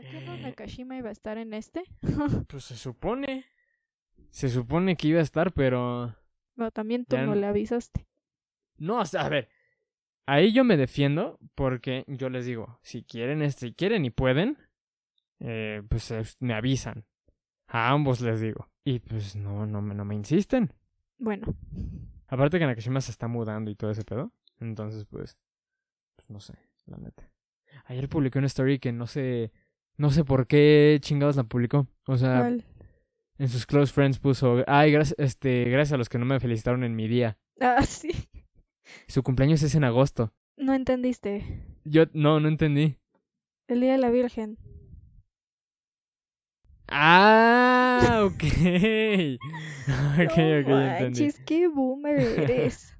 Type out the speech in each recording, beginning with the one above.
sea, ¿qué no Nakashima iba a estar en este? Pues se supone. Se supone que iba a estar, pero. No, también tú Ya no le avisaste. No, o sea, a ver. Ahí yo me defiendo porque yo les digo, si quieren, este, si quieren y pueden, eh, pues eh, me avisan. A ambos les digo. Y pues no, no, me- no me insisten. Bueno, Aparte que Nakashima se está mudando y todo ese pedo. Entonces, pues, pues no sé, la neta. Ayer publiqué una story que no sé, no sé por qué chingados la publicó. O sea, ¿cuál? en sus close friends puso, ay, gracias, este, gracias a los que no me felicitaron en mi día. Ah, sí. Su cumpleaños es en agosto. No entendiste. Yo, no, no entendí. El Día de la Virgen. Ah, ok. ok, ok, no entendí. manches, qué boomer eres.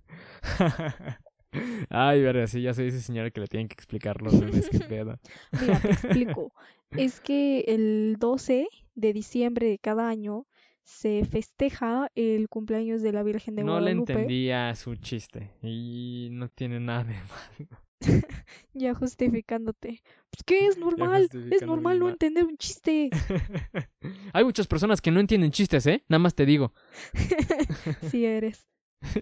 Ay, verga, sí, ya soy ese señor que le tienen que explicar los memes, qué pedo. Mira, te explico. Es que el 12 de diciembre de cada año se festeja el cumpleaños de la Virgen de No le Guadalupe. entendía su chiste y no tiene nada de malo. Ya justificándote. Pues que es normal, es normal no entender un chiste. Hay muchas personas que no entienden chistes, ¿eh? Nada más te digo. Si eres.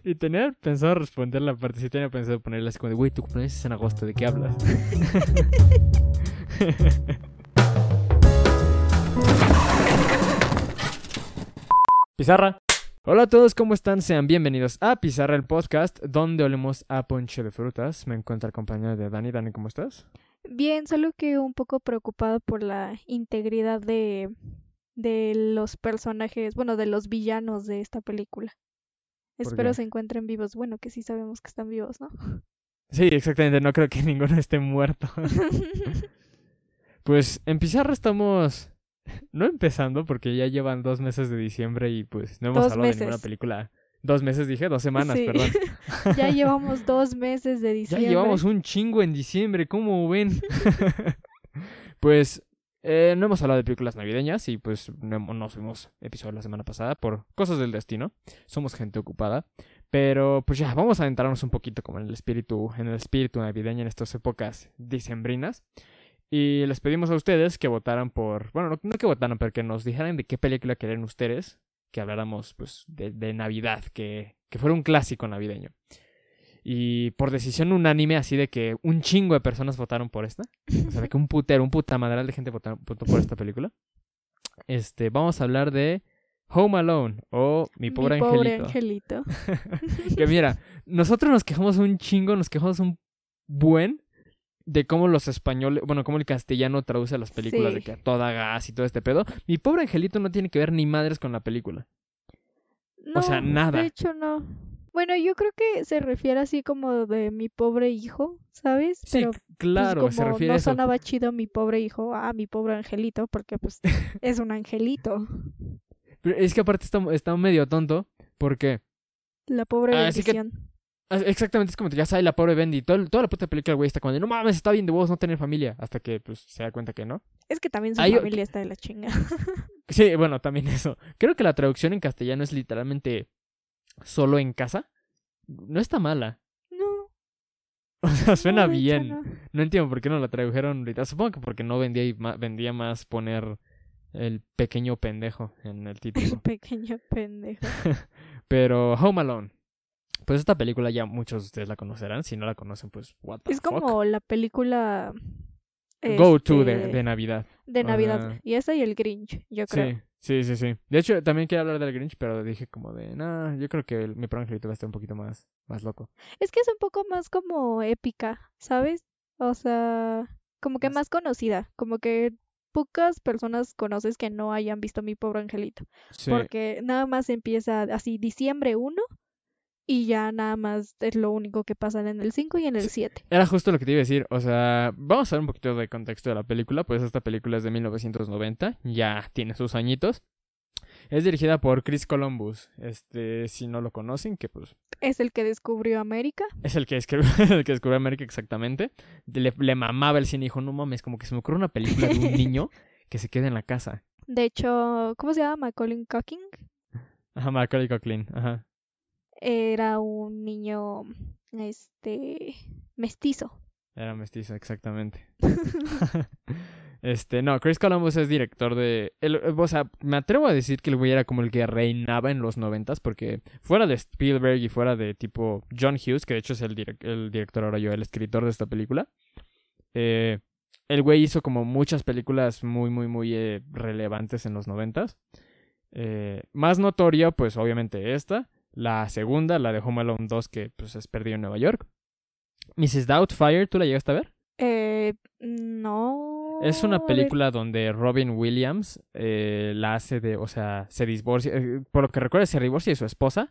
Y tenía pensado responder la parte, sí tenía pensado ponerle así como de, güey, tu cumpleaños es en agosto, ¿de qué hablas? Pizarra. Hola a todos, ¿cómo están? Sean bienvenidos a Pizarra, el podcast donde olemos a ponche de frutas. Me encuentro acompañado de Dani. Dani, ¿cómo estás? Bien, solo que un poco preocupado por la integridad de, de los personajes, bueno, de los villanos de esta película. ¿Por Espero qué? se encuentren vivos. Bueno, que sí sabemos que están vivos, ¿no? Sí, exactamente, no creo que ninguno esté muerto. Pues en Pizarra estamos no empezando porque ya llevan dos meses de diciembre y pues no hemos Dos hablado de ninguna película. Dos meses dije, dos semanas, Sí. perdón. Ya llevamos dos meses de Ya diciembre. llevamos un chingo en diciembre, ¿cómo ven? pues eh, no hemos hablado de películas navideñas y pues no, no subimos episodio la semana pasada por cosas del destino. Somos gente ocupada. Pero pues ya, vamos a adentrarnos un poquito como en el espíritu, en el espíritu navideño en estas épocas diciembrinas. Y les pedimos a ustedes que votaran por, bueno, no, no que votaran, pero que nos dijeran de qué película quieren ustedes que habláramos pues de, de Navidad, que, que fuera un clásico navideño. Y por decisión unánime, así de que un chingo de personas votaron por esta. O sea, de que un putero, un puta madral de gente votó por esta película. Este, vamos a hablar de Home Alone o Mi Pobre, Angelito. angelito. que mira, nosotros nos quejamos un chingo, nos quejamos un buen de cómo los españoles, bueno, cómo el castellano traduce las películas de que a toda gas y todo este pedo. Mi pobre angelito no tiene que ver ni madres con la película. No, O sea, nada. De hecho, no. Bueno, yo creo que se refiere así como de mi pobre hijo, ¿sabes? Sí, Pero c- claro, pues, se como refiere no a eso. sonaba chido mi pobre hijo, ah, mi pobre angelito, porque pues es un angelito. Pero es que aparte está, está medio tonto porque La pobre Así que- bendición. Exactamente es como ya sabe la pobre Bendy. Todo, toda la puta película el güey está como de, no mames, está bien de vos no tener familia. Hasta que pues se da cuenta que no. Es que también su familia está de la chinga. Sí, bueno, también eso. Creo que la traducción en castellano es literalmente solo en casa. No está mala. No. O sea, suena no, bien. no. No entiendo por qué no la tradujeron ahorita. Supongo que porque no vendía, y ma- vendía más poner el pequeño pendejo en el título. Pequeño pendejo. Pero Home Alone. Pues esta película ya muchos de ustedes la conocerán. Si no la conocen, pues what the Es fuck. como la película Go to de, este, de Navidad. de Navidad. Y esa y el Grinch, yo creo. Sí, sí, sí, sí. De hecho, también quería hablar del Grinch, pero dije como de, no, yo creo que el- mi pro angelito va a estar un poquito más, más loco. Es que es un poco más como épica, ¿sabes? O sea, como que Más- más conocida, como que pocas personas conoces que no hayan visto mi pobre angelito, Sí. porque nada más empieza así diciembre 1 y ya nada más es lo único que pasa en el 5 y en el 7. Era justo lo que te iba a decir. O sea, vamos a ver un poquito de contexto de la película. Pues esta película es de 1990. Ya tiene sus añitos. Es dirigida por Chris Columbus. Este, si no lo conocen, que pues Es el que descubrió América. es el que el que descubrió América exactamente. Le, le mamaba el cine y dijo, no mames, como que se me ocurre una película de un niño que se quede en la casa. De hecho, ¿cómo se llama? Macaulay Culkin. Ajá, Macaulay. Ajá. Era un niño, este, mestizo. Era mestizo, exactamente. Este, no, Chris Columbus es director de. el- o sea, me atrevo a decir que el güey era como el que reinaba en los noventas, porque fuera de Spielberg y fuera de tipo John Hughes, que de hecho es el, direc- el director ahora yo, el escritor de esta película, eh, el güey hizo como muchas películas muy, muy, muy eh, relevantes en los noventas. Eh, más notoria, pues obviamente esta. La segunda, la de Home Alone 2, que pues es Perdido en Nueva York. Mrs. Doubtfire, ¿tú la llegaste a ver? Eh, no. Es una película donde Robin Williams eh, la hace de, o sea, se divorcia, eh, por lo que recuerda se divorcia de su esposa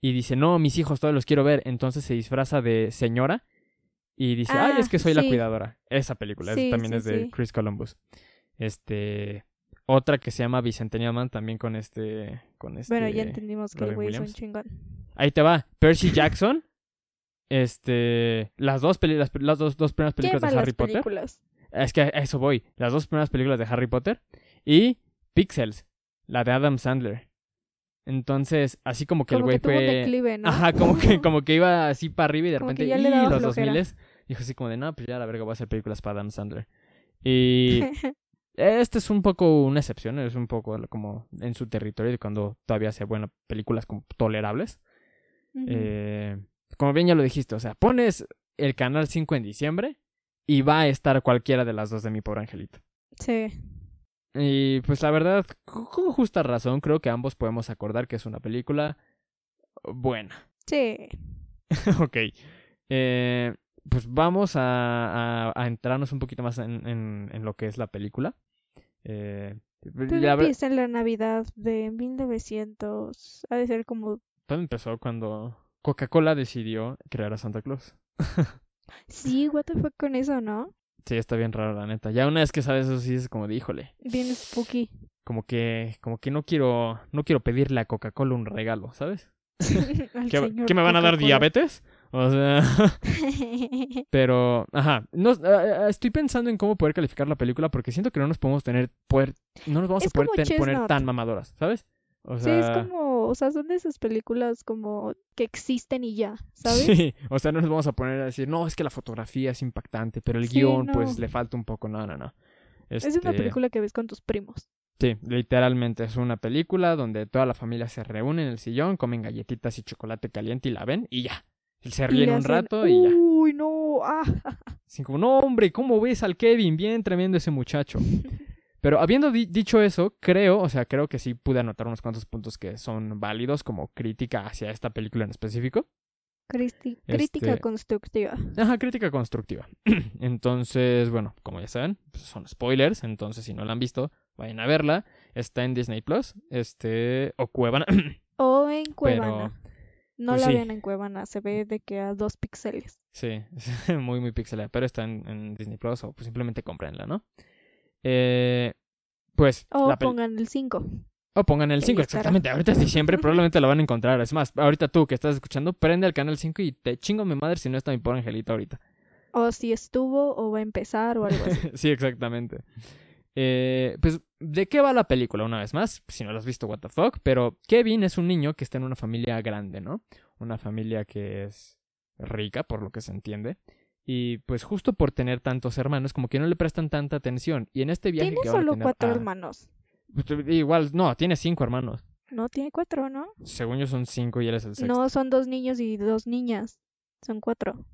y dice, no, mis hijos todos los quiero ver, entonces se disfraza de señora y dice, ay, Ah, es que soy la cuidadora. Esa película, Sí, también sí, es de. Chris Columbus. Este, otra que se llama Bicentennial Man también con este, con este. Bueno, ya entendimos que el güey es un chingón. Ahí te va, Percy Jackson. Este, las dos las, las dos, dos primeras ¿Qué películas de Harry Potter. películas? Es que a eso voy. Las dos primeras películas de Harry Potter. Y Pixels, la de Adam Sandler. Entonces, así como que Como el güey fue. declive, ¿no? Ajá, como que, como que iba así para arriba y de Como repente. ¡y los flojera". 2000 Dijo así como de, no, pues ya la verga voy a hacer películas para Adam Sandler. Y este es un poco una excepción, es un poco como en su territorio de cuando todavía hacía buenas películas como tolerables. Eh, como bien ya lo dijiste, o sea, pones el canal 5 en diciembre y va a estar cualquiera de las dos de mi pobre angelito. Sí. Y pues la verdad, con justa razón, creo que ambos podemos acordar que es una película buena. Sí. ok. Eh, pues vamos a, a, a entrarnos un poquito más en, en, en lo que es la película. Eh, la empieza en la Navidad de 1900. Ha de ser como. todo empezó cuando Coca-Cola decidió crear a Santa Claus. Sí, what the fuck con eso, ¿no? Sí, está bien raro, la neta. Ya una vez que sabes eso, sí es como de, híjole, Bien spooky. como que, como que no quiero, no quiero pedirle a Coca-Cola un regalo, ¿sabes? ¿Qué, qué me van a dar diabetes? O sea, pero, ajá, no, ah, estoy pensando en cómo poder calificar la película porque siento que no nos podemos tener, poder, no nos vamos Es a poder ten- poner tan mamadoras, ¿sabes? O Sí, sea, es como, o sea, son de esas películas como que existen y ya, ¿sabes? Sí, o sea, no nos vamos a poner a decir, no, es que la fotografía es impactante, pero el Sí, guion, no. pues, le falta un poco. No, no, no. Es una Este, película que ves con tus primos. Sí, literalmente es una película donde toda la familia se reúne en el sillón, comen galletitas y chocolate caliente y la ven y ya. Se Y ríen le un hacen, rato y ya. Uy, no. Ah. Así como, no, hombre, ¿cómo ves al Kevin? Bien tremendo ese muchacho. Pero habiendo di- dicho eso, creo, o sea, creo que sí pude anotar unos cuantos puntos que son válidos como crítica hacia esta película en específico. Cristi- Crítica Este- constructiva. Ajá, crítica constructiva. entonces, bueno, como ya saben, pues son spoilers, entonces si no la han visto, vayan a verla. Está en Disney Plus, este, o Cuevana. O en Pero, Cuevana. No pues la sí. vean en Cuevana, se ve de que a dos píxeles. sí, muy, muy pixelada, pero está en, en Disney Plus, o pues simplemente cómprenla, ¿no? Eh, pues, O la pongan el 5. o pongan el ahí 5, estará. exactamente. Ahorita es diciembre, probablemente la van a encontrar. Es más, ahorita tú que estás escuchando, prende el canal 5 y te chingo mi madre si no está mi pobre angelito ahorita. O si estuvo o va a empezar o algo así. sí, exactamente. Eh, pues, ¿de qué va la película? Una vez más, si no lo has visto, what the fuck. Pero Kevin es un niño que está en una familia grande, ¿no? Una familia que es rica, por lo que se entiende. Y pues justo por tener tantos hermanos, como que no le prestan tanta atención. Y en este viaje Tiene que solo tener cuatro a- hermanos. Pues, Igual, no, tiene cinco hermanos. No, tiene cuatro, ¿no? Según yo son cinco y él es el sexto. No, son dos niños y dos niñas. Son cuatro.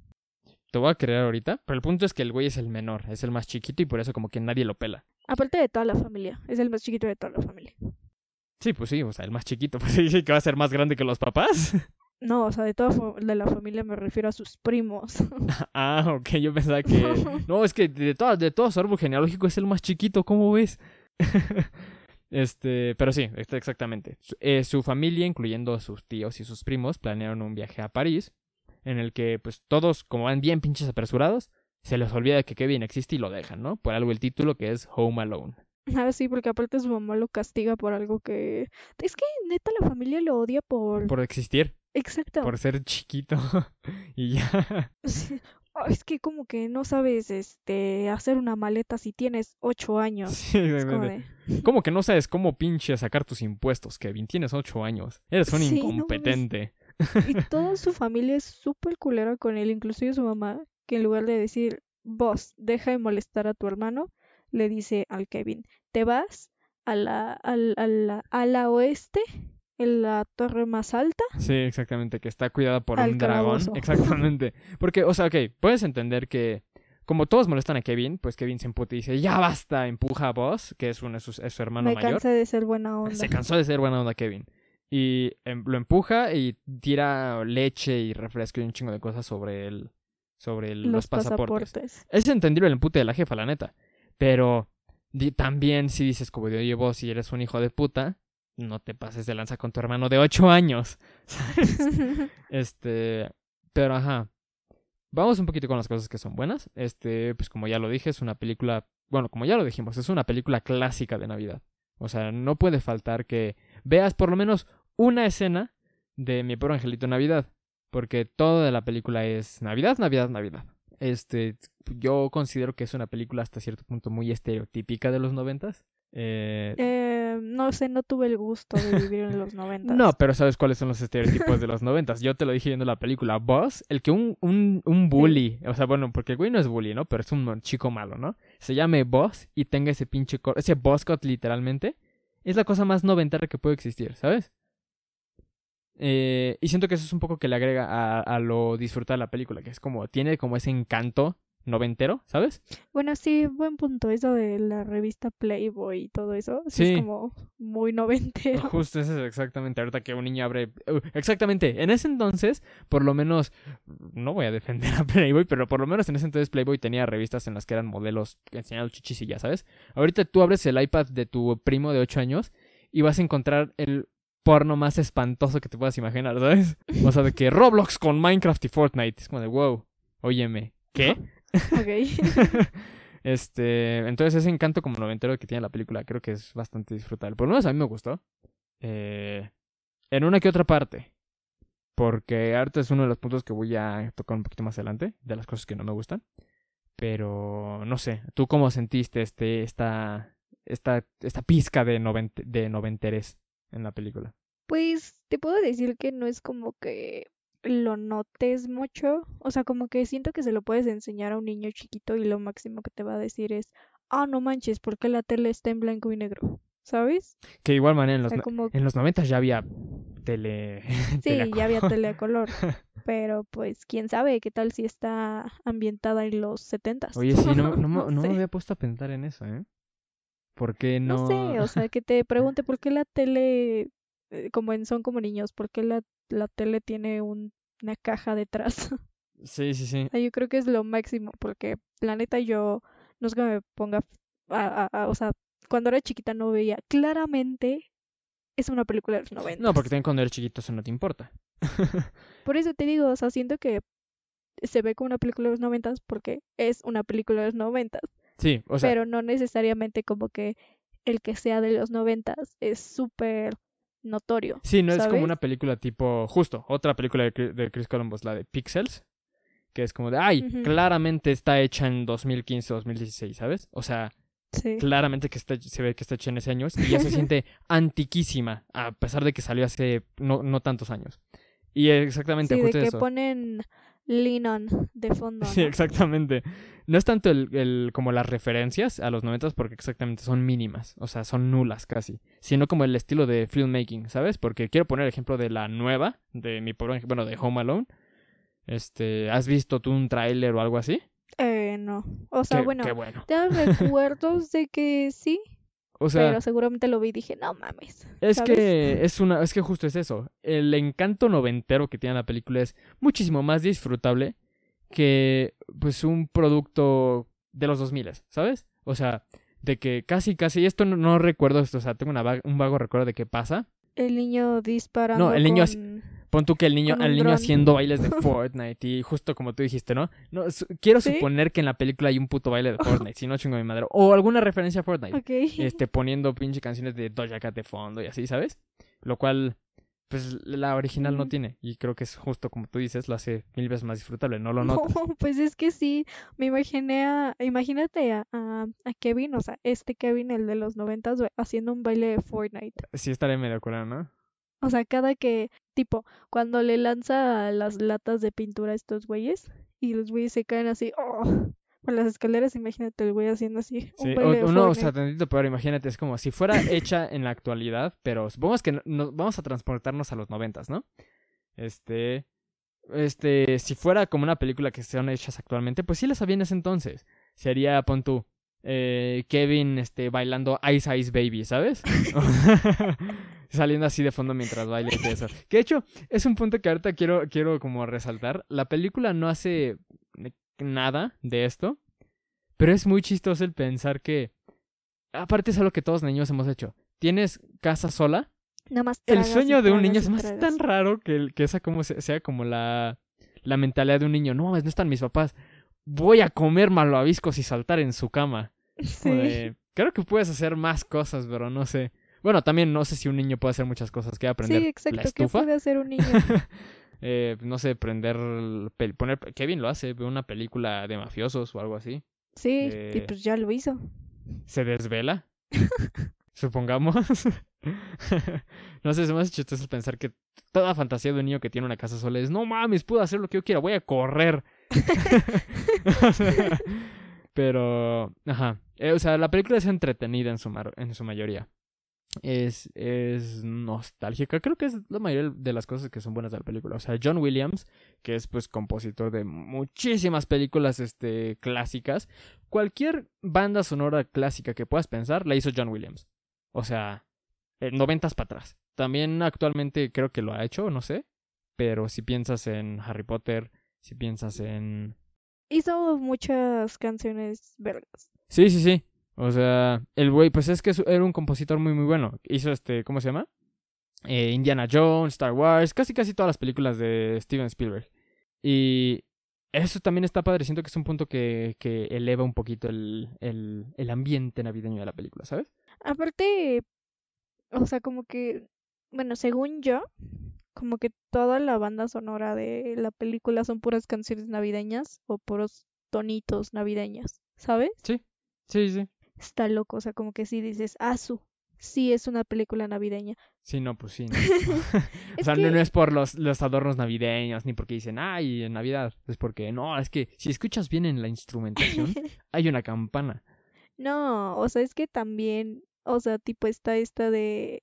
Te voy a creer ahorita, pero el punto es que el güey es el menor, es el más chiquito y por eso como que nadie lo pela. Aparte de toda la familia. Es el más chiquito de toda la familia. Sí, pues sí, o sea, el más chiquito, pues dice que va a ser más grande que los papás. No, o sea, de toda de la familia me refiero a sus primos. Ah, ok, yo pensaba que... No, es que de todo, de todo su árbol genealógico es el más chiquito, ¿cómo ves? este, pero sí, exactamente. Su, eh, su familia, incluyendo a sus tíos y sus primos, planearon un viaje a París, en el que, pues, todos, como van bien pinches apresurados, se les olvida que Kevin existe y lo dejan, ¿no? Por algo el título que es Home Alone. Ah, sí, porque aparte su mamá lo castiga por algo que... Es que neta la familia lo odia por... Por existir, Exacto. por ser chiquito. y ya. Sí. Ah, Es que como que no sabes este hacer una maleta si tienes ocho años. Sí, como de... ¿Cómo que no sabes cómo pinche sacar tus impuestos, Kevin? Tienes ocho años. Eres un Sí, no mames. incompetente. Y toda su familia es súper culera con él, inclusive su mamá, que en lugar de decir, vos, deja de molestar a tu hermano, le dice al Kevin, te vas a la, a la, a la oeste, en la torre más alta. Sí, exactamente, que está cuidada por Al un dragón. Exactamente. Porque, o sea, ok, puedes entender que como todos molestan a Kevin, pues Kevin se emputa y dice, ya basta, empuja a Buzz, que es, uno es su hermano Me mayor. cansé de ser buena onda. Se cansó de ser buena onda Kevin. Y em, lo empuja y tira leche y refresco y un chingo de cosas sobre el, sobre el- los, Los pasaportes. pasaportes. Es entendible el empute de la jefa, la neta. Pero también si dices como oye, vos si eres un hijo de puta, no te pases de lanza con tu hermano de 8 años. ¿sabes? Este, pero ajá. Vamos un poquito con las cosas que son buenas. Este, pues como ya lo dije, es una película, bueno, como ya lo dijimos, es una película clásica de Navidad. O sea, no puede faltar que veas por lo menos una escena de Mi Pobre Angelito Navidad, porque todo de la película es Navidad, Navidad, Navidad. Este, yo considero que es una película hasta cierto punto muy estereotípica de los noventas. Eh, Eh, no sé, no tuve el gusto de vivir en los noventas. no, pero ¿sabes cuáles son los estereotipos de los noventas? Yo te lo dije viendo la película. Buzz, el que un, un, un bully, o sea, bueno, porque el güey no es bully, ¿no? Pero es un chico malo, ¿no? Se llame Buzz y tenga ese pinche, cor- ese buzzcut literalmente, es la cosa más noventera que puede existir, ¿sabes? Eh, y siento que eso es un poco que le agrega a, a lo disfrutar de la película, que es como, tiene como ese encanto noventero, ¿sabes? Bueno, sí, buen punto. Eso de la revista Playboy y todo eso. Sí, Sí. es como muy noventero. Justo eso es exactamente ahorita que un niño abre. uh, exactamente, en ese entonces, por lo menos, no voy a defender a Playboy, pero por lo menos en ese entonces Playboy tenía revistas en las que eran modelos enseñando chichis y ya sabes. Ahorita tú abres el iPad de tu primo de 8 años y vas a encontrar el porno más espantoso que te puedas imaginar, ¿sabes? O sea, de que Roblox con Minecraft y Fortnite. Es como de wow, óyeme, ¿qué? Ok. Este, entonces ese encanto como noventero que tiene la película creo que es bastante disfrutable. Por lo menos a mí me gustó. Eh, en una que otra parte. Porque ahorita es uno de los puntos que voy a tocar un poquito más adelante, de las cosas que no me gustan. Pero no sé, ¿tú cómo sentiste este, esta, esta, esta pizca de, novent de noventeres en la película? Pues te puedo decir que no es como que lo notes mucho. O sea, como que siento que se lo puedes enseñar a un niño chiquito y lo máximo que te va a decir es, ah, no manches, ¿por qué la tele está en blanco y negro? ¿Sabes? Que de igual manera en O los, sea, no- como en los 90 ya había tele... Sí, tele- ya había tele a color, pero pues quién sabe qué tal si está ambientada en los setentas. Oye, sí, no, no, me- no me había puesto a pensar en eso, ¿eh? ¿Por qué no? No sé, o sea, que te pregunte por qué la tele, como en Son como niños, por qué la, la tele tiene un- una caja detrás. Sí, sí, sí. Yo creo que es lo máximo, porque la neta yo no es que me ponga, a, a- a- o sea, cuando era chiquita no veía claramente es una película de los 90. No, porque también cuando eres chiquito eso no te importa. Por eso te digo, o sea, siento que se ve como una película de los noventas porque es una película de los noventas, Sí, o sea, pero no necesariamente como que el que sea de los noventas es súper notorio. sí, no es como una película tipo, justo, otra película de, de Chris Columbus, la de Pixels, que es como de, ay, claramente está hecha en 2015 2016, ¿sabes? O sea, Sí. claramente que está, se ve que está hecha en ese años y ya se siente antiquísima, a pesar de que salió hace no, no tantos años. Y exactamente, Sí, de justo que eso. ponen Lennon de fondo. Sí, exactamente. No es tanto el, el- como las referencias a los noventas porque exactamente son mínimas, o sea, son nulas casi, sino como el estilo de filmmaking, ¿sabes? Porque quiero poner el ejemplo de la nueva, de mi pobre, bueno, de Home Alone. Este, ¿has visto tú un tráiler o algo así? Eh, no. O sea, Qué- bueno, qué bueno. recuerdos de que sí, O sea, pero seguramente lo vi y dije, no mames. es ¿sabes? que es una, es que justo es eso. El encanto noventero que tiene la película es muchísimo más disfrutable que pues un producto de los 2000, ¿sabes? O sea, de que casi, casi, esto no, no recuerdo esto, o sea, tengo una un vago recuerdo de qué pasa. El niño disparando. el niño con- Pon tú que el niño, al niño dron. haciendo bailes de Fortnite y justo como tú dijiste, ¿no? no su- quiero ¿Sí? suponer que en la película hay un puto baile de Fortnite, si no chingo mi madre. O alguna referencia a Fortnite. Ok. Este, poniendo pinche canciones de Doja Cat de fondo y así, ¿sabes? Lo cual, pues la original no Ujú. tiene. Y creo que es justo como tú dices, lo hace mil veces más disfrutable, no lo notas. No, pues es que sí, me imaginé a, imagínate a, a, a Kevin, o sea, este Kevin, el de los noventas, haciendo un baile de Fortnite. Sí estaré medio curado, ¿no? O sea, cada que, tipo, cuando le lanza las latas de pintura a estos güeyes y los güeyes se caen así, oh, Por las escaleras, imagínate el güey haciendo así. Sí, un o, no, o sea, tantito peor, imagínate, es como si fuera hecha en la actualidad, pero supongamos que no- nos vamos a transportarnos a los noventas, ¿no? Este, este, si fuera como una película que sean hechas actualmente, pues sí las había en ese entonces. Sería, pon tú, eh, Kevin, este, bailando Ice Ice Baby, ¿sabes? Saliendo así de fondo mientras baila y todo eso. Que de hecho, es un punto que ahorita quiero, quiero como resaltar. La película no hace nada de esto, pero es muy chistoso el pensar que, aparte es algo que todos niños hemos hecho. Tienes casa sola. Nada más El sueño de un niño es más tan raro que, el- que esa como se- sea como la, la mentalidad de un niño. No, no están mis papás. Voy a comer malvaviscos y saltar en su cama. Sí. creo que puedes hacer más cosas, pero no sé. Bueno, también no sé si un niño puede hacer muchas cosas. ¿Qué aprender? Sí, ¿La exacto. ¿Qué estufa? puede hacer un niño? Eh, no sé, prender, poner, Kevin lo hace, ve una película de mafiosos o algo así. Sí, y Eh, pues ya lo hizo. Se desvela, supongamos. no sé, es más chistoso pensar que toda fantasía de un niño que tiene una casa sola es, no mames, puedo hacer lo que yo quiera, voy a correr. O sea, Pero, ajá. Eh, o sea, la película es entretenida en su, mar- en su mayoría. Es, es nostálgica. Creo que es la mayoría de las cosas que son buenas de la película. O sea, John Williams, que es pues compositor de muchísimas películas este, clásicas. Cualquier banda sonora clásica que puedas pensar, la hizo John Williams. O sea, eh, noventas para atrás. También actualmente creo que lo ha hecho, no sé. Pero si piensas en Harry Potter, si piensas en Hizo muchas canciones vergas. Sí, sí, sí. O sea, el güey, pues es que era un compositor muy, muy bueno. Hizo este, ¿cómo se llama? Eh, Indiana Jones, Star Wars, casi, casi todas las películas de Steven Spielberg. Y eso también está padre. Siento que es un punto que, que eleva un poquito el, el, el ambiente navideño de la película, ¿sabes? Aparte, o sea, como que, bueno, según yo, como que toda la banda sonora de la película son puras canciones navideñas o puros tonitos navideños, ¿sabes? Sí, sí, sí. Está loco, o sea, como que sí dices, ah, su, sí es una película navideña. Sí, no, pues sí. no. Es o sea, que- no, no es por los, los adornos navideños, ni porque dicen, ay, en Navidad. Es porque, no, es que si escuchas bien en la instrumentación, hay una campana. No, o sea, es que también, o sea, tipo está esta de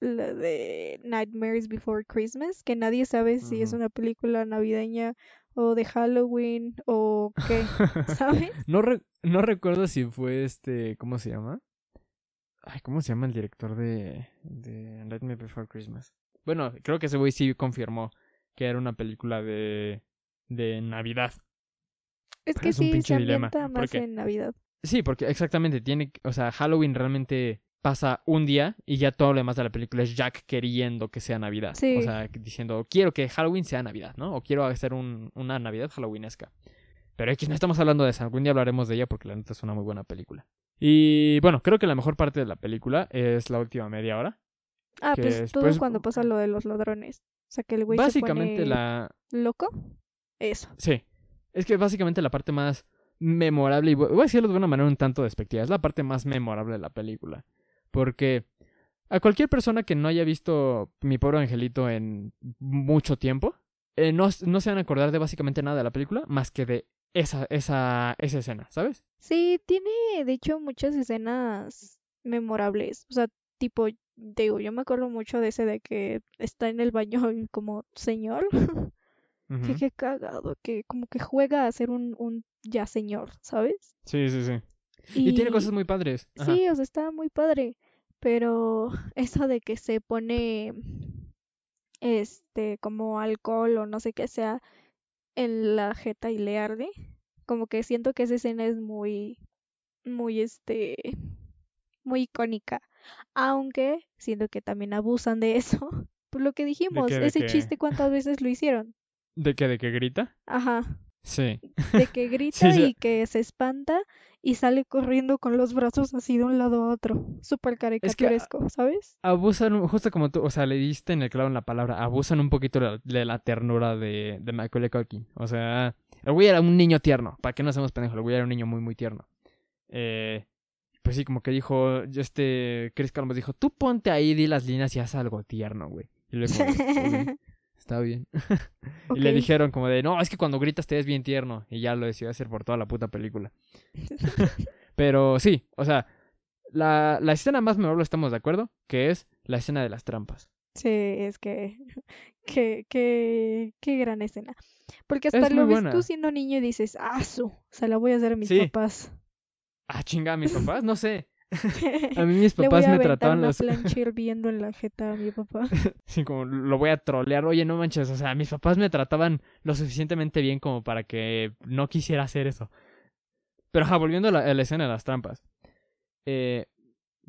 la de Nightmares Before Christmas, que nadie sabe si es una película navideña o de Halloween o qué, ¿sabes? No, re- no recuerdo si fue este. ¿Cómo se llama? Ay, ¿cómo se llama el director de. de Nightmare Before Christmas? Bueno, creo que ese güey sí confirmó que era una película de. de Navidad. Es Pero que es un sí, pinche se dilema, más porque- en Navidad. Sí, porque exactamente tiene. O sea, Halloween realmente pasa un día y ya todo lo demás de la película es Jack queriendo que sea Navidad. Sí. O sea, diciendo, quiero que Halloween sea Navidad, ¿no? O quiero hacer un, una Navidad Halloweenesca. Pero X, no estamos hablando de eso. Algún día hablaremos de ella porque la neta es una muy buena película. Y bueno, creo que la mejor parte de la película es la última media hora. Ah, que pues todo después- cuando pasa lo de los ladrones. O sea, que el güey se Básicamente pone la. loco. Eso. Sí. Es que básicamente la parte más memorable, y voy a decirlo de una manera un tanto despectiva, es la parte más memorable de la película. Porque a cualquier persona que no haya visto Mi pobre angelito en mucho tiempo, eh, no, no se van a acordar de básicamente nada de la película más que de esa, esa, esa escena, ¿sabes? Sí, tiene de hecho muchas escenas memorables. O sea, tipo, digo, yo me acuerdo mucho de ese de que está en el baño y como señor. Ujú. Que qué cagado, que como que juega a ser un, un ya señor, ¿sabes? Sí, sí, sí. Y, tiene cosas muy padres. Ajá. Sí, o sea, está muy padre. Pero eso de que se pone este como alcohol o no sé qué sea en la jeta y le arde, como que siento que esa escena es muy, muy este, muy icónica. Aunque siento que también abusan de eso. Por lo que dijimos, qué? ¿De ese qué? chiste cuántas veces lo hicieron. ¿De qué? ¿De qué grita? Ajá. Sí. de que grita sí. y que se espanta y sale corriendo con los brazos así de un lado a otro. Súper caricaturesco, ¿sabes? Abusan, justo como tú, o sea, le diste en el clavo en la palabra, abusan un poquito de la, de la ternura de, de Macaulay Culkin. O sea, el güey era un niño tierno, para que no seamos pendejos, el güey era un niño muy, muy tierno. Eh, pues sí, como que dijo, este, Chris Columbus dijo, tú ponte ahí, di las líneas y haz algo tierno, güey. Y luego, "Ok, está bien. Y le dijeron como de, no, es que cuando gritas te ves bien tierno. Y ya lo decidió hacer por toda la puta película. Pero sí, o sea, la, la escena más memorable estamos de acuerdo, que es la escena de las trampas. Sí, es que, que, que, qué gran escena. Porque hasta Es lo ves buena. tú siendo niño y dices, ah, su, se la voy a hacer a mis Sí. papás. Ah, chinga, mis papás, no sé. A mí mis papás me trataban los... hirviendo en la jeta a mi papá. Sí, como lo voy a trolear. Oye, no manches, o sea, mis papás me trataban lo suficientemente bien como para que no quisiera hacer eso. Pero, ajá, volviendo a la, a la escena de las trampas. Eh,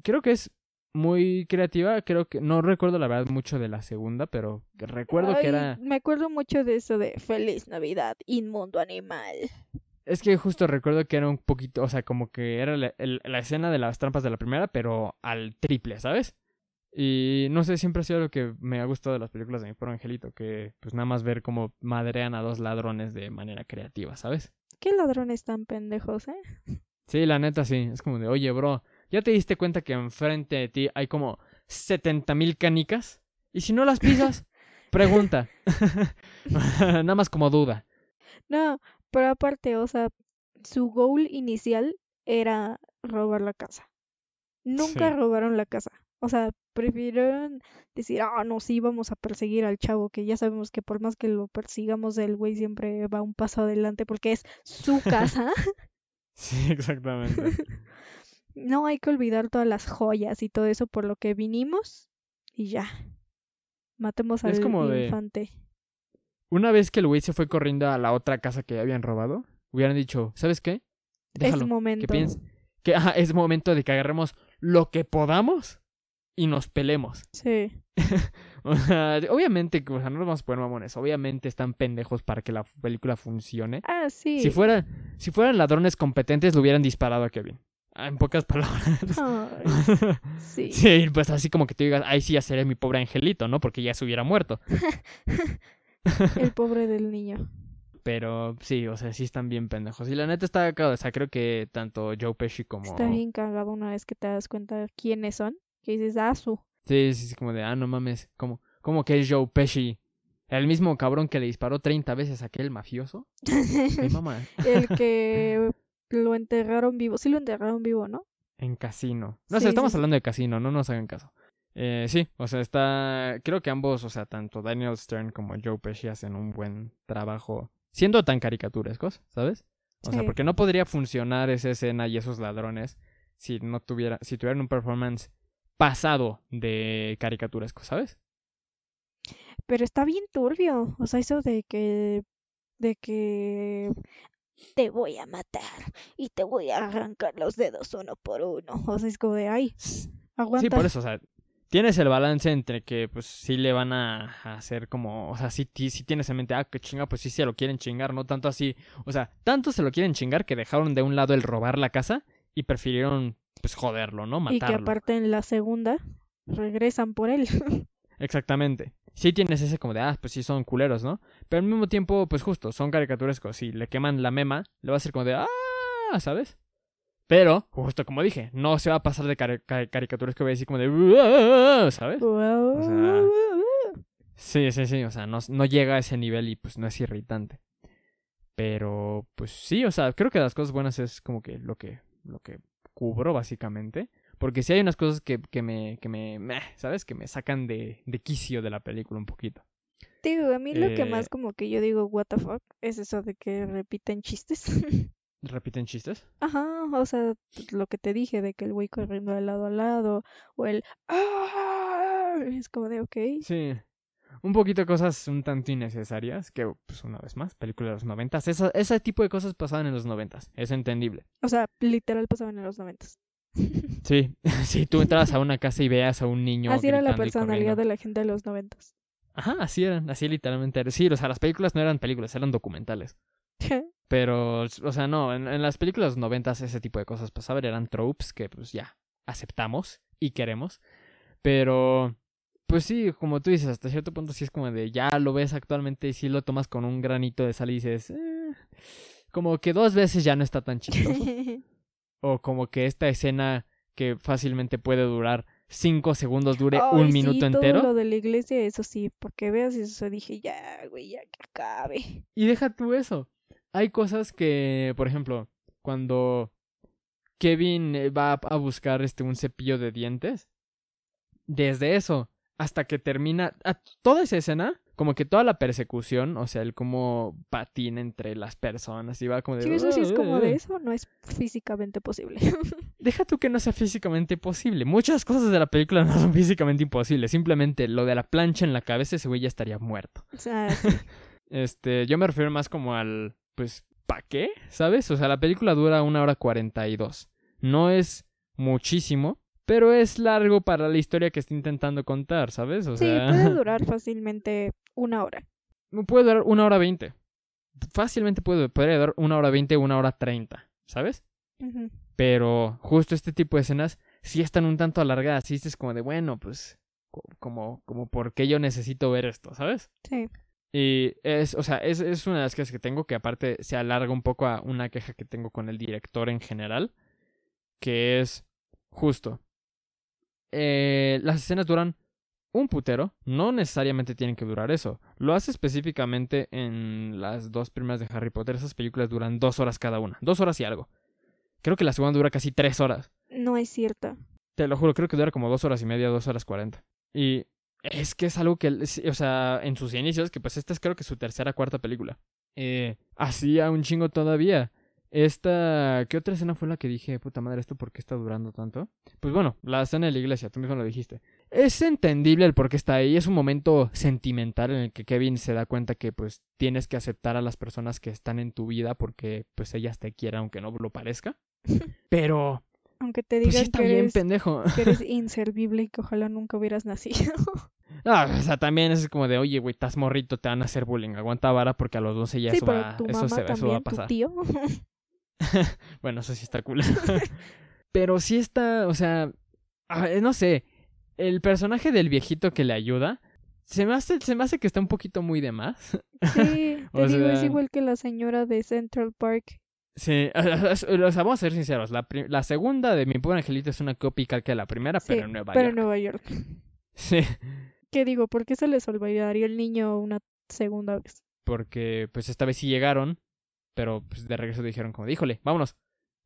creo que es muy creativa. Creo que no recuerdo la verdad mucho de la segunda, pero recuerdo que era. Me acuerdo mucho de eso de Feliz Navidad, inmundo animal. Es que justo recuerdo que era un poquito, o sea, como que era la, el- la escena de las trampas de la primera, pero al triple, ¿sabes? Y no sé, siempre ha sido lo que me ha gustado de las películas de mi pobre angelito, que pues nada más ver cómo madrean a dos ladrones de manera creativa, ¿sabes? Qué ladrones tan pendejos, ¿eh? Sí, la neta sí, es como de, oye, bro, ¿ya te diste cuenta que enfrente de ti hay como 70 mil canicas? Y si no las pisas, pregunta. nada más como duda. No, pero aparte, o sea, su goal inicial era robar la casa. Nunca Sí. robaron la casa. O sea, prefirieron decir, ah, no, sí, vamos a perseguir al chavo, que ya sabemos que por más que lo persigamos, el güey siempre va un paso adelante porque es su casa. Sí, exactamente. No hay que olvidar todas las joyas y todo eso por lo que vinimos y ya. Matemos Es al como de- infante. Una vez que el güey se fue corriendo a la otra casa que habían robado, hubieran dicho, ¿sabes qué? Déjalo. es momento. que piense que es momento de que agarremos lo que podamos y nos pelemos. Sí. O sea, obviamente, o sea, no nos vamos a poner mamones. Obviamente están pendejos para que la película funcione. Ah, sí. Si fuera, si fueran ladrones competentes, le hubieran disparado a Kevin. Ah, En pocas palabras. Ay, sí. Sí, pues así como que te digas, ahí sí ya seré mi pobre angelito, ¿no? Porque ya se hubiera muerto. El pobre del niño. Pero sí, o sea, sí están bien pendejos. Y la neta está cagado. O sea, creo que tanto Joe Pesci como. Está bien cagado una vez que te das cuenta quiénes son. Que dices, ah, su. Sí, sí, sí, como de, ah, no mames. ¿Cómo, cómo que es Joe Pesci? El mismo cabrón que le disparó 30 veces a aquel mafioso. Mi mamá. El que lo enterraron vivo. Sí lo enterraron vivo, ¿no? En casino. No Sí, sé, estamos sí. hablando de casino, no nos hagan caso. Eh, sí, o sea, está. Creo que ambos, o sea, tanto Daniel Stern como Joe Pesci hacen un buen trabajo siendo tan caricaturescos, ¿sabes? O sea, porque no podría funcionar esa escena y esos ladrones si no tuviera, si tuvieran un performance pasado de caricaturesco, ¿sabes? Pero está bien turbio. O sea, eso de que. De que. Te voy a matar. Y te voy a arrancar los dedos uno por uno. O sea, es como de, ay, aguanta. Sí, por eso, o sea, tienes el balance entre que, pues, sí le van a, hacer como, o sea, sí, ti- sí tienes en mente, ah, que chinga, pues sí se lo quieren chingar, no tanto así, o sea, tanto se lo quieren chingar que dejaron de un lado el robar la casa y prefirieron, pues, joderlo, ¿no? Y que Matarlo. aparte en la segunda regresan por él. Exactamente. Sí tienes ese como de, ah, pues sí son culeros, ¿no? Pero al mismo tiempo, pues justo, son caricaturescos. Si le queman la mema, le va a ser como de, ah, ¿sabes? Pero, justo como dije, no se va a pasar de cari- cari- caricaturesco, voy a decir como de, ¿sabes? sea, Sí, sí, sí, o sea, no, no llega a ese nivel y pues no es irritante. Pero, pues sí, o sea, creo que las cosas buenas es como que lo que, lo que cubro básicamente. Porque sí hay unas cosas que, que me, que me, meh, ¿sabes? Que me sacan de, de quicio de la película un poquito. Digo, a mí lo que Eh, más como que yo digo, what the fuck, es eso de que repiten chistes. ¿Repiten chistes? Ajá, o sea, pues, lo que te dije de que el güey corriendo de lado a lado, o el "Ah", es como de, ok. Sí. Un poquito cosas un tanto innecesarias, que, pues una vez más, película de los noventas. Esa, ese tipo de cosas pasaban en los noventas, es entendible. O sea, literal pasaban en los noventas. Sí, si tú entras a una casa y veas a un niño Así era la personalidad de la gente de los noventas. Ajá, así eran, así literalmente eran. Sí, o sea, las películas no eran películas, eran documentales. Pero, o sea, no, en, en las películas noventas ese tipo de cosas pasaban, eran tropes que pues ya aceptamos y queremos. Pero, pues sí, como tú dices, hasta cierto punto sí es como de ya lo ves actualmente y sí lo tomas con un granito de sal y dices, "Eh", como que dos veces ya no está tan chistoso. o como que esta escena que fácilmente puede durar cinco segundos dure un sí, minuto todo entero. lo de la iglesia, eso sí, porque veas eso, dije, ya, güey, ya que acabe. Y deja tú eso. Hay cosas que, por ejemplo, cuando Kevin eh, va a buscar este un cepillo de dientes, desde eso hasta que termina a- toda esa escena, como que toda la persecución, o sea, el cómo patina entre las personas y va como de Sí, eso sí es como de eso, no es físicamente posible. Deja tú que no sea físicamente posible. Muchas cosas de la película no son físicamente imposibles. Simplemente lo de la plancha en la cabeza, ese güey ya estaría muerto. o sea, sí. Este, yo me refiero más como al, pues, ¿pa' qué? ¿Sabes? O sea, la película dura una hora cuarenta y dos. No es muchísimo, pero es largo para la historia que está intentando contar, ¿sabes? O Sí, puede durar fácilmente una hora. puede durar una hora veinte. Fácilmente puede, podría durar una hora veinte, una hora treinta, ¿sabes? Pero justo este tipo de escenas sí están un tanto alargadas. Sí, es como de, bueno, pues, co- como, como, ¿por qué yo necesito ver esto, ¿sabes? Sí, Y es, o sea, es, es una de las quejas que tengo que aparte se alarga un poco a una queja que tengo con el director en general, que es justo. Eh, las escenas duran un putero, no necesariamente tienen que durar eso. Lo hace específicamente en las dos primeras de Harry Potter. Esas películas duran dos horas cada una, dos horas y algo. Creo que la segunda dura casi tres horas. no es cierto. Te lo juro, creo que dura como dos horas y media, dos horas cuarenta. Y es que es algo que, o sea, en sus inicios, que pues esta es creo que su tercera, cuarta película. Eh, hacía un chingo todavía. Esta, ¿qué otra escena fue la que dije, puta madre, esto por qué está durando tanto? Pues bueno, la escena de la iglesia, tú mismo lo dijiste. Es entendible el por qué está ahí, es un momento sentimental en el que Kevin se da cuenta que pues tienes que aceptar a las personas que están en tu vida porque pues ellas te quieren aunque no lo parezca. Pero, Aunque te pues sí está que, bien eres, pendejo. que eres inservible y que ojalá nunca hubieras nacido. Ah, o sea, también es como de, oye, güey, estás morrito, te van a hacer bullying. Aguanta vara porque a los 12 ya sí, eso, pero va, tu eso, mamá se, eso va a también, tu pasar. tío. Bueno, eso sí está cool. pero sí está, o sea, ah, eh, no sé, el personaje del viejito que le ayuda, se me hace, se me hace que está un poquito muy de más. Sí, O te digo, es igual que la señora de Central Park. Sí, o sea, vamos a ser sinceros, la, la segunda de Mi Pobre Angelito es una copia que la primera, Sí, pero en Nueva pero York. en Nueva York. Sí, ¿Qué digo? ¿Por qué se les olvidaría el niño una segunda vez? porque pues esta vez sí llegaron, pero pues de regreso dijeron como, híjole, vámonos,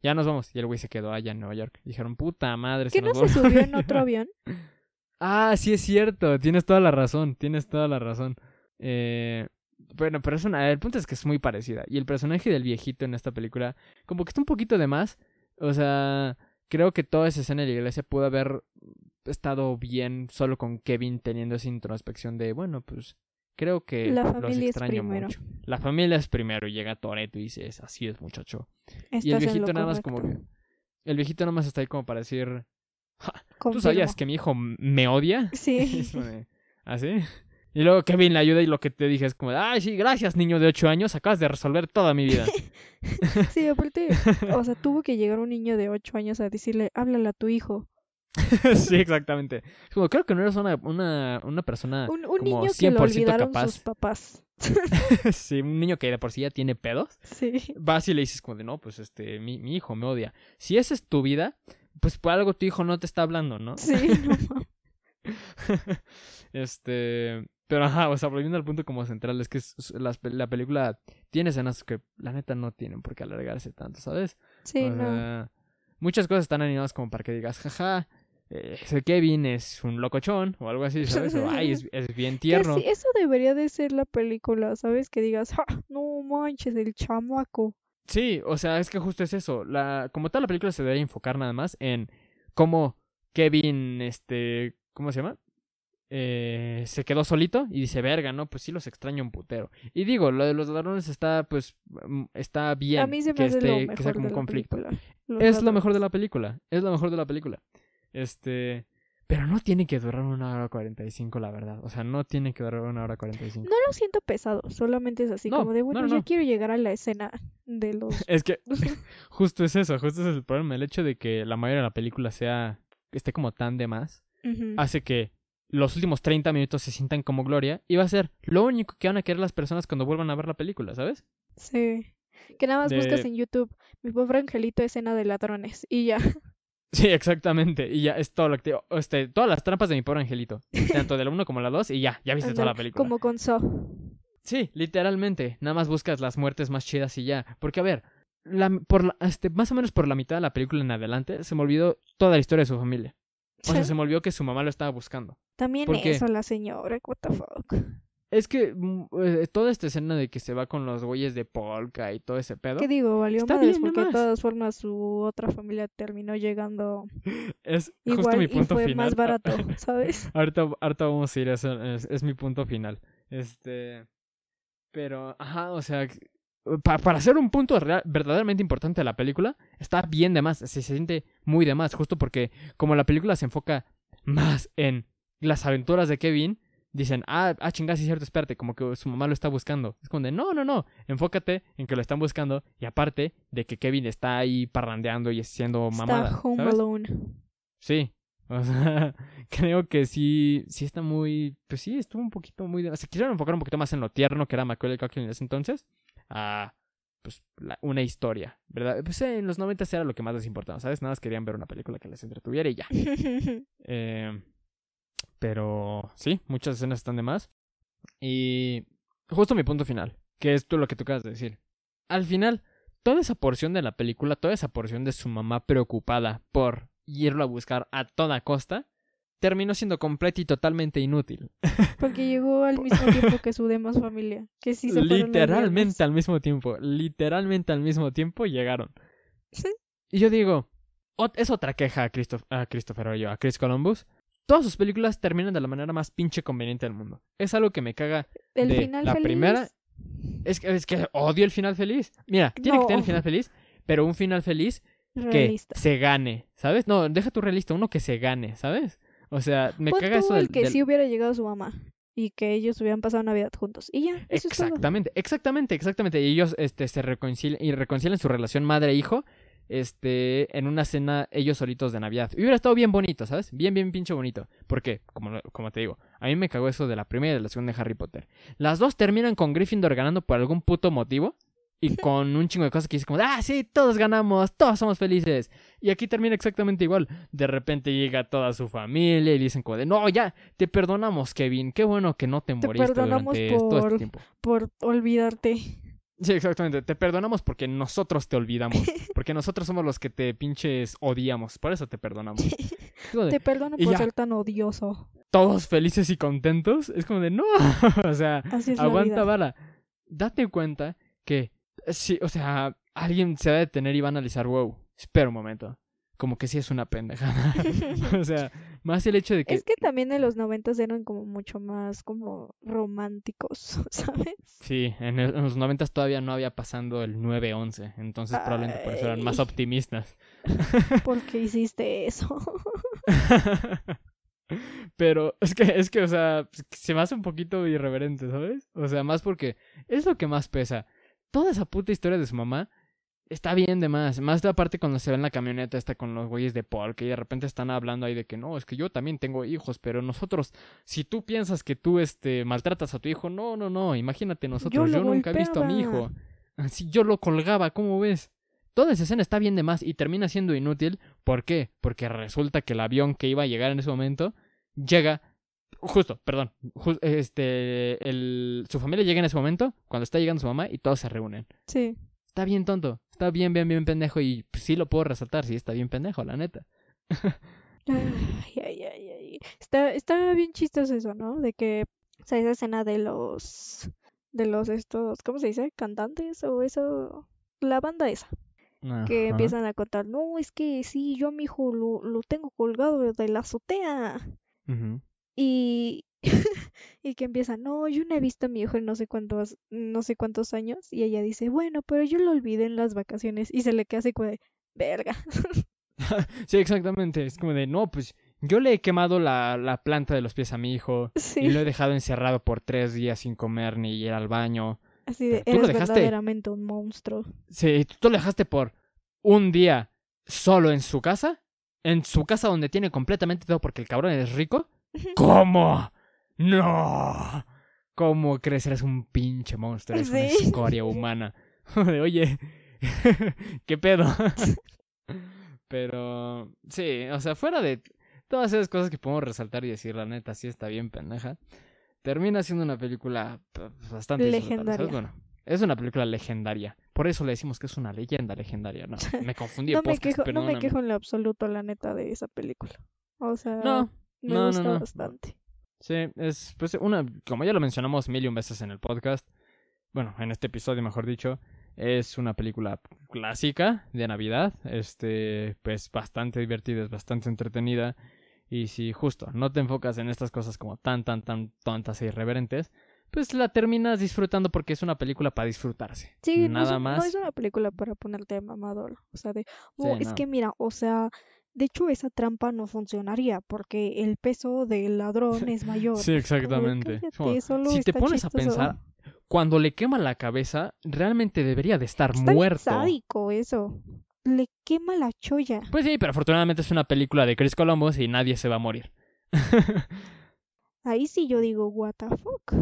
ya nos vamos. Y el güey se quedó allá en Nueva York. Dijeron, puta madre, ¿Que se no nos se volvió". subió en otro avión? Ah, sí es cierto, tienes toda la razón, tienes toda la razón. Eh, bueno, pero es una, el punto es que es muy parecida. Y el personaje del viejito en esta película, como que está un poquito de más. O sea, creo que toda esa escena de la iglesia pudo haber estado bien solo con Kevin teniendo esa introspección de, bueno, pues creo que La los extraño primero. mucho. La familia es primero y llega Toreto y dices, así es muchacho. y el viejito nada más como que... El viejito nada más está ahí como para decir, ¿tú sabías que mi hijo me odia? Sí. Es como de, ¿Ah, sí? Y luego Kevin le ayuda y lo que te dije es como, ay, sí, gracias, niño de 8 años, acabas de resolver toda mi vida. Sí, aparte, o sea, tuvo que llegar un niño de 8 años a decirle, háblale a tu hijo. sí, exactamente. Es como, creo que no eres una, una, una persona Un, un como niño que lo 100% olvidaron capaz. sus papás. sí, un niño que de por sí ya tiene pedos. Sí. Vas y le dices como de, no, pues este, mi, mi hijo me odia. Si esa es tu vida, pues por algo tu hijo no te está hablando, ¿no? Sí, no este, pero ajá, o sea, volviendo al punto como central, es que es- la película tiene escenas que la neta no tienen por qué alargarse tanto, ¿sabes? Sí, O no. muchas cosas están animadas como para que digas, jaja, eh, ese Kevin es un locochón o algo así, ¿sabes? O, ay, es, es bien tierno. sí, eso debería de ser la película, ¿sabes? Que digas, "Ja, no manches, el chamaco. Sí, o sea, es que justo es eso. La, como tal, la película se debería enfocar nada más en cómo Kevin, este, ¿cómo se llama? Eh, se quedó solito y dice, verga, ¿no? Pues sí los extraño un putero. Y digo, lo de los ladrones está, pues, mm, está bien a mí se me que, esté- que sea como un conflicto. Es lo mejor de la película, es lo mejor de la película. Este, pero no tiene que durar una hora cuarenta y cinco, la verdad. O sea, no tiene que durar una hora cuarenta y cinco. No lo siento pesado, solamente es así No, como de, no, bueno, no, ya quiero llegar a la escena de los... Es que justo es eso, justo es el problema. El hecho de que la mayoría de la película sea, esté como tan de más, hace que los últimos 30 minutos se sientan como gloria y va a ser lo único que van a querer las personas cuando vuelvan a ver la película, ¿sabes? Sí. Que nada más buscas en YouTube, mi pobre angelito escena de ladrones y ya. Sí, exactamente. Y ya es todo lo que te- este, todas las trampas de mi pobre angelito. Tanto de la 1 como la 2 y ya, ya viste toda la película. Como con So. Sí, literalmente. Nada más buscas las muertes más chidas y ya. Porque, a ver, la, por la- este, más o menos por la mitad de la película en adelante, se me olvidó toda la historia de su familia. O sea, se me olvidó que su mamá lo estaba buscando. También eso, la señora, what the fuck. Es que mm, eh, toda esta escena de que se va con los güeyes de polka y todo ese pedo ¿Qué digo? Valió madres porque de todas formas su otra familia terminó llegando es justo mi y punto fue final. más barato, ¿sabes? Ahorita, ahorita vamos a ir a eso, es, es mi punto final. Este. Pero, ajá, o sea, pa- para hacer un punto real- verdaderamente importante de la película, está bien de más, se, se siente muy de más, justo porque como la película se enfoca más en las aventuras de Kevin, dicen, ah, ah, chingada, sí es cierto, espérate, como que su mamá lo está buscando. Es como de, no, no, no, enfócate en que lo están buscando y aparte de que Kevin está ahí parrandeando y haciendo mamada. Está Home ¿sabes? Alone. Sí. O sea, creo que sí, sí está muy, pues sí, estuvo un poquito muy... de- Se quisieron enfocar un poquito más en lo tierno que era Macaulay Culkin en ese entonces, a, pues, la- una historia, ¿verdad? Pues en los 90 era lo que más les importaba, ¿sabes? Nada más querían ver una película que les entretuviera y ya. Eh, pero sí, muchas escenas están de más. Y justo mi punto final, que es tú lo que tú acabas de decir. Al final, toda esa porción de la película, toda esa porción de su mamá preocupada por irlo a buscar a toda costa, terminó siendo completa y totalmente inútil. Porque llegó al mismo tiempo que su demás familia. Que sí se literalmente al mismo tiempo, literalmente al mismo tiempo llegaron. Sí. Y yo digo, es otra queja a, Christoph- a Christopher o yo, a Chris Columbus. Todas sus películas terminan de la manera más pinche conveniente del mundo. Es algo que me caga El de final la feliz. primera- Es que, es que odio el final feliz. Mira, tiene que tener el final feliz, pero un final feliz que se gane, ¿sabes? No, deja tu realista, uno que se gane, ¿sabes? O sea, me Pon caga tú eso el del, que del- sí hubiera llegado su mamá. Y que ellos hubieran pasado Navidad juntos. Y ya, eso es todo. Exactamente, exactamente, exactamente. Y ellos este, se reconcilian y reconcilian su relación madre-hijo este, en una cena ellos solitos de Navidad. Y hubiera estado bien bonito, ¿sabes? Bien, bien pinche bonito. Porque, como, como te digo, a mí me cagó eso de la primera y de la segunda de Harry Potter. Las dos terminan con Gryffindor ganando por algún puto motivo. Y con un chingo de cosas que dice como, ah, sí, todos ganamos, todos somos felices. Y aquí termina exactamente igual. De repente llega toda su familia y dicen como de, no, ya, te perdonamos, Kevin. Qué bueno que no te, Te moriste perdonamos durante todo este por- tiempo. Por olvidarte. Sí, exactamente. Te perdonamos porque nosotros te olvidamos. Porque nosotros somos los que te pinches odiamos. Por eso te perdonamos. De, Te perdono por ya. ser tan odioso. Todos felices y contentos. Es como de no. o sea, aguanta la vida. vara. Date cuenta que sí, o sea, alguien se va a detener y va a analizar, wow, espera un momento. Como que sí es una pendejada. o sea, más el hecho de que Es que también en los noventas eran como mucho más como románticos, ¿sabes? sí, en, el- en los noventas todavía no había pasando el 9-11. Entonces probablemente por eso eran más optimistas. ¿Por qué hiciste eso? Pero es que, es que, o sea, pues, se me hace un poquito irreverente, ¿sabes? O sea, más porque es lo que más pesa. Toda esa puta historia de su mamá está bien de más. Más de aparte cuando se ve en la camioneta esta con los güeyes de Paul, que de repente están hablando ahí de que no, es que yo también tengo hijos, pero nosotros, si tú piensas que tú, este, maltratas a tu hijo, no, no, no, imagínate nosotros, yo, lo nunca he visto a mi hijo. Así yo lo colgaba, ¿cómo ves? Toda esa escena está bien de más y termina siendo inútil. ¿Por qué? Porque resulta que el avión que iba a llegar en ese momento llega. Justo, perdón. este. El, su familia llega en ese momento, cuando está llegando su mamá, y todos se reúnen. Sí. Está bien tonto. Está bien, bien, bien pendejo. Y sí lo puedo resaltar, sí está bien pendejo, la neta. Ay, ay, ay, ay. Está, está bien chistoso eso, ¿no? De que, o sea, esa escena de los, de los estos, ¿cómo se dice? Cantantes o eso, la banda esa, que Ajá. empiezan a contar, no, es que sí, yo a mi hijo lo, lo tengo colgado de la azotea. Y, y que empieza, no, yo no he visto a mi hijo en no sé cuántos, no sé cuántos años. Y ella dice, bueno, pero yo lo olvidé en las vacaciones. Y se le queda así como de, verga. Sí, exactamente. Es como de, no, pues yo le he quemado la, la planta de los pies a mi hijo. Y lo he dejado encerrado por tres días sin comer ni ir al baño. así de, pero tú lo eres dejaste- verdaderamente un monstruo. Sí, tú lo dejaste por un día solo en su casa. En su casa donde tiene completamente todo porque el cabrón es rico. ¿Cómo? No. ¿Cómo crees? Eres un pinche monstruo. Eres una escoria humana. Oye, ¿qué pedo? Pero sí, o sea, fuera de todas esas cosas que podemos resaltar y decir, la neta, sí está bien pendeja, termina siendo una película pues, bastante. Legendaria. Bueno, es una película legendaria. Por eso le decimos que es una leyenda legendaria. No, me confundí No me, podcast, quejo, no me quejo en lo absoluto, la neta, de esa película. O sea, No, me no, no, gusta no. bastante. Sí, es pues una, como ya lo mencionamos mil y un veces en el podcast, bueno, en este episodio mejor dicho, es una película clásica de Navidad, este, pues bastante divertida, es bastante entretenida y si justo no te enfocas en estas cosas como tan, tan, tan tontas e irreverentes, pues la terminas disfrutando porque es una película para disfrutarse. Sí, no, Nada es, más. no es una película para ponerte mamador. O sea, de, "Oh, Sí, es no. que mira, o sea, de hecho esa trampa no funcionaría porque el peso del ladrón es mayor. Sí, exactamente. Cállate, Como, solo si te pones a pensar, cuando le quema la cabeza, realmente debería de estar Está muerto. sádico eso. Le quema la cholla. Pues sí, pero afortunadamente es una película de Chris Columbus y nadie se va a morir. Ahí sí yo digo, what the fuck.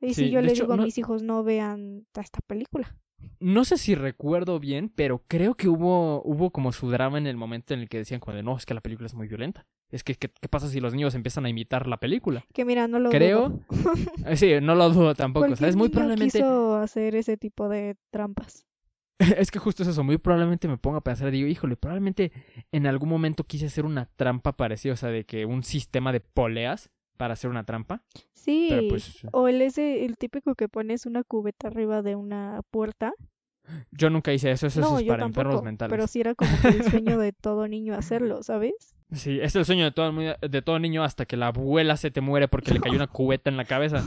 Y Sí, si yo le hecho, digo a no- mis hijos no vean ta- esta película. No sé si recuerdo bien, pero creo que hubo, hubo como su drama en el momento en el que decían como de no, es que la película es muy violenta. Es que, ¿qué, qué pasa si los niños empiezan a imitar la película? Que mira, no lo Creo, dudo. Eh, Sí, no lo dudo tampoco, Cualquier ¿sabes? Muy niño probablemente... quiso hacer ese tipo de trampas. Es que justo es eso, muy probablemente me ponga a pensar, digo, híjole, probablemente en algún momento quise hacer una trampa parecida, o sea, de que un sistema de poleas para hacer una trampa. Sí. Pues O el ese, el típico que pones una cubeta arriba de una puerta. yo nunca hice eso, eso, no, es para enfermos tampoco. mentales. Pero sí era como que el sueño de todo niño hacerlo, ¿sabes? Sí, es el sueño de todo, de todo niño hasta que la abuela se te muere porque le cayó una cubeta en la cabeza.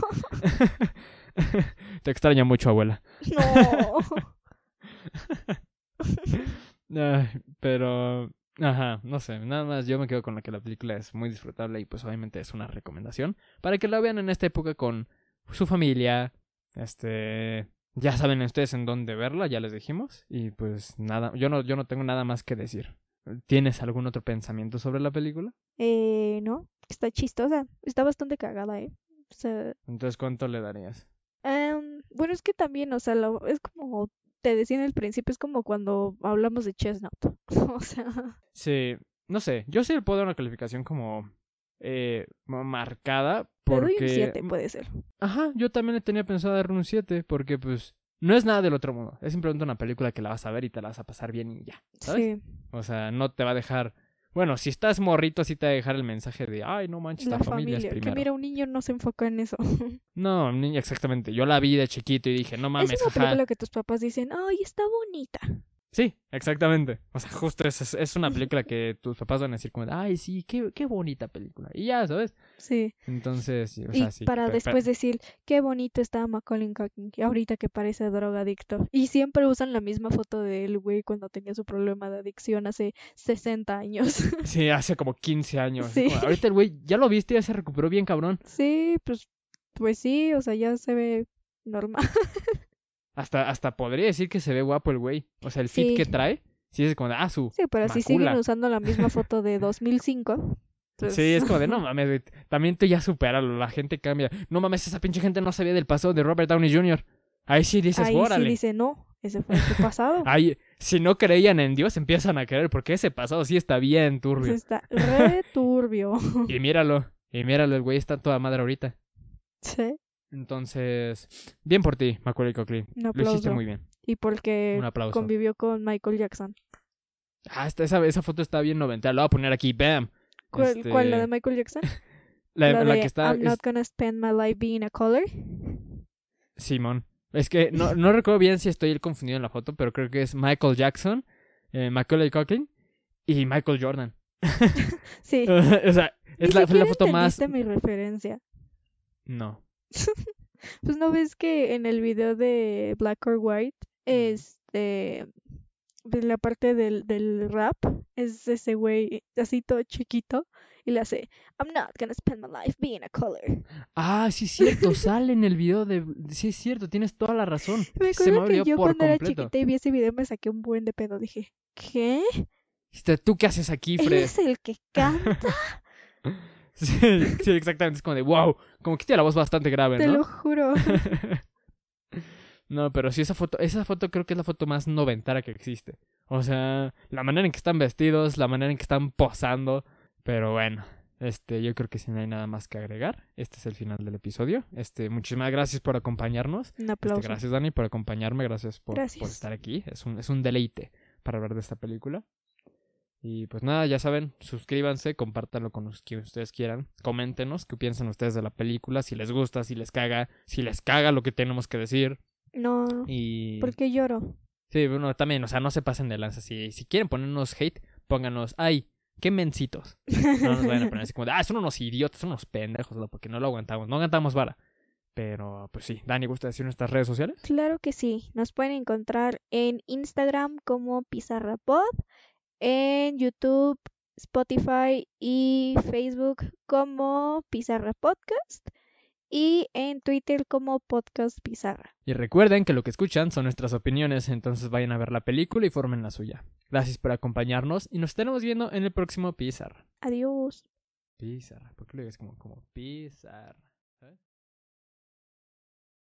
te extraña mucho, abuela. No. Pero, ajá, no sé, nada más yo me quedo con la que la película es muy disfrutable y pues obviamente es una recomendación para que la vean en esta época con su familia, este, ya saben ustedes en dónde verla, ya les dijimos y pues nada, yo no, yo no tengo nada más que decir. ¿Tienes algún otro pensamiento sobre la película? eh, no, está chistosa. Está bastante cagada, ¿eh? O sea, Entonces, ¿cuánto le darías? bueno, es que también, o sea, lo- es como te decía en el principio, es como cuando hablamos de Chestnut. O sea, Sí, no sé, yo sí le puedo dar una calificación como eh, ma- marcada te porque... doy un 7, puede ser. Ajá, yo también le tenía pensado dar un 7 porque pues no es nada del otro mundo. Es simplemente una película que la vas a ver y te la vas a pasar bien y ya, ¿sabes? Sí, O sea, no te va a dejar... Bueno, si estás morrito sí te va a dejar el mensaje de, ay, no manches, la, la familia, es familia. Que primero. mira, un niño no se enfoca en eso. No, ni exactamente. Yo la vi de chiquito y dije, no mames, es una jaja. película que tus papás dicen, ay, está bonita. Sí, exactamente. O sea, justo es, es, una película que tus papás van a decir como, ay, sí, qué, qué bonita película. Y ya, ¿sabes? Sí. Entonces, o y sea, sí. para después decir, qué bonito está Macaulay Culkin, que ahorita que parece drogadicto. Y siempre usan la misma foto del güey cuando tenía su problema de adicción hace 60 años. Sí, hace como 15 años. Sí. Como, ahorita el güey, ya lo viste, ya se recuperó bien, cabrón. sí, pues, pues sí, o sea, ya se ve normal. Hasta, hasta podría decir que se ve guapo el güey. O sea, el fit Sí. que trae, sí es como de, ah, su. Sí, pero si siguen Macula. usando la misma foto de 2005. pues, Sí, es como de, no mames, güey. También tú ya supéralo, la gente cambia. No mames, esa pinche gente no sabía del pasado de Robert Downey Jr. Ahí sí dices, Ahí sí órale. dice, no, ese fue su pasado. Ahí, si no creían en Dios, empiezan a creer, porque ese pasado sí está bien turbio. Está re turbio. Y míralo, y míralo, el güey está toda madre ahorita. Sí, Entonces, bien por ti, Macaulay Culkin. Lo hiciste muy bien. Y porque Un convivió con Michael Jackson. Ah, esta- esa, esa foto está bien noventera. La voy a poner aquí, bam. ¿Cuál, Este, cuál, la de Michael Jackson? La, la la de que está. I'm not gonna spend my life being a color. Simón. Es que no, no recuerdo bien si estoy confundido en la foto, pero creo que es Michael Jackson, eh, Macaulay Culkin y Michael Jordan. Sí. o sea, es la, fue la foto más. mi referencia. No. Pues no ves que en el video de Black or White, este, de la parte del, del rap, es ese güey así todo chiquito y le hace, I'm not gonna spend my life being a color. Ah, sí, es cierto. sale en el video de. Sí, es cierto. Tienes toda la razón. Me Se me acuerdo que yo por cuando era chiquita y vi ese video me saqué un buen de pedo. Dije, ¿qué? ¿Tú qué haces aquí, ¿Él Fred? es el que canta? Sí, sí, exactamente. Es como de wow. Como que tiene la voz bastante grave, Te ¿no? lo juro. no, pero sí, esa foto, esa foto creo que es la foto más noventara que existe. O sea, la manera en que están vestidos, la manera en que están posando. Pero bueno, este, yo creo que si no hay nada más que agregar, este es el final del episodio. Este, muchísimas gracias por acompañarnos. Un Este, aplauso. gracias, Dani, por acompañarme. Gracias por, por Gracias. estar aquí. Es un, es un deleite para hablar de esta película. Y pues nada, ya saben, suscríbanse, compártanlo con los que ustedes quieran. Coméntenos qué piensan ustedes de la película, si les gusta, si les caga, si les caga lo que tenemos que decir. No, Y. porque lloro. Sí, bueno, también, o sea, no se pasen de lanza. Si, si quieren ponernos hate, pónganos, ay, qué mencitos. No nos vayan a poner así como de, ah, son unos idiotas, son unos pendejos, ¿no? porque no lo aguantamos, no aguantamos vara. Pero, pues sí, Dani, ¿gusta decir nuestras redes sociales? Claro que sí. Nos pueden encontrar en Instagram como PizarraPod, en YouTube, Spotify y Facebook como Pizarra Podcast y en Twitter como Podcast Pizarra. Y recuerden que lo que escuchan son nuestras opiniones, entonces vayan a ver la película y formen la suya. Gracias por acompañarnos y nos estaremos viendo en el próximo Pizarra. Adiós. Pizarra, ¿por qué lo dices como, como Pizarra? ¿Sabes?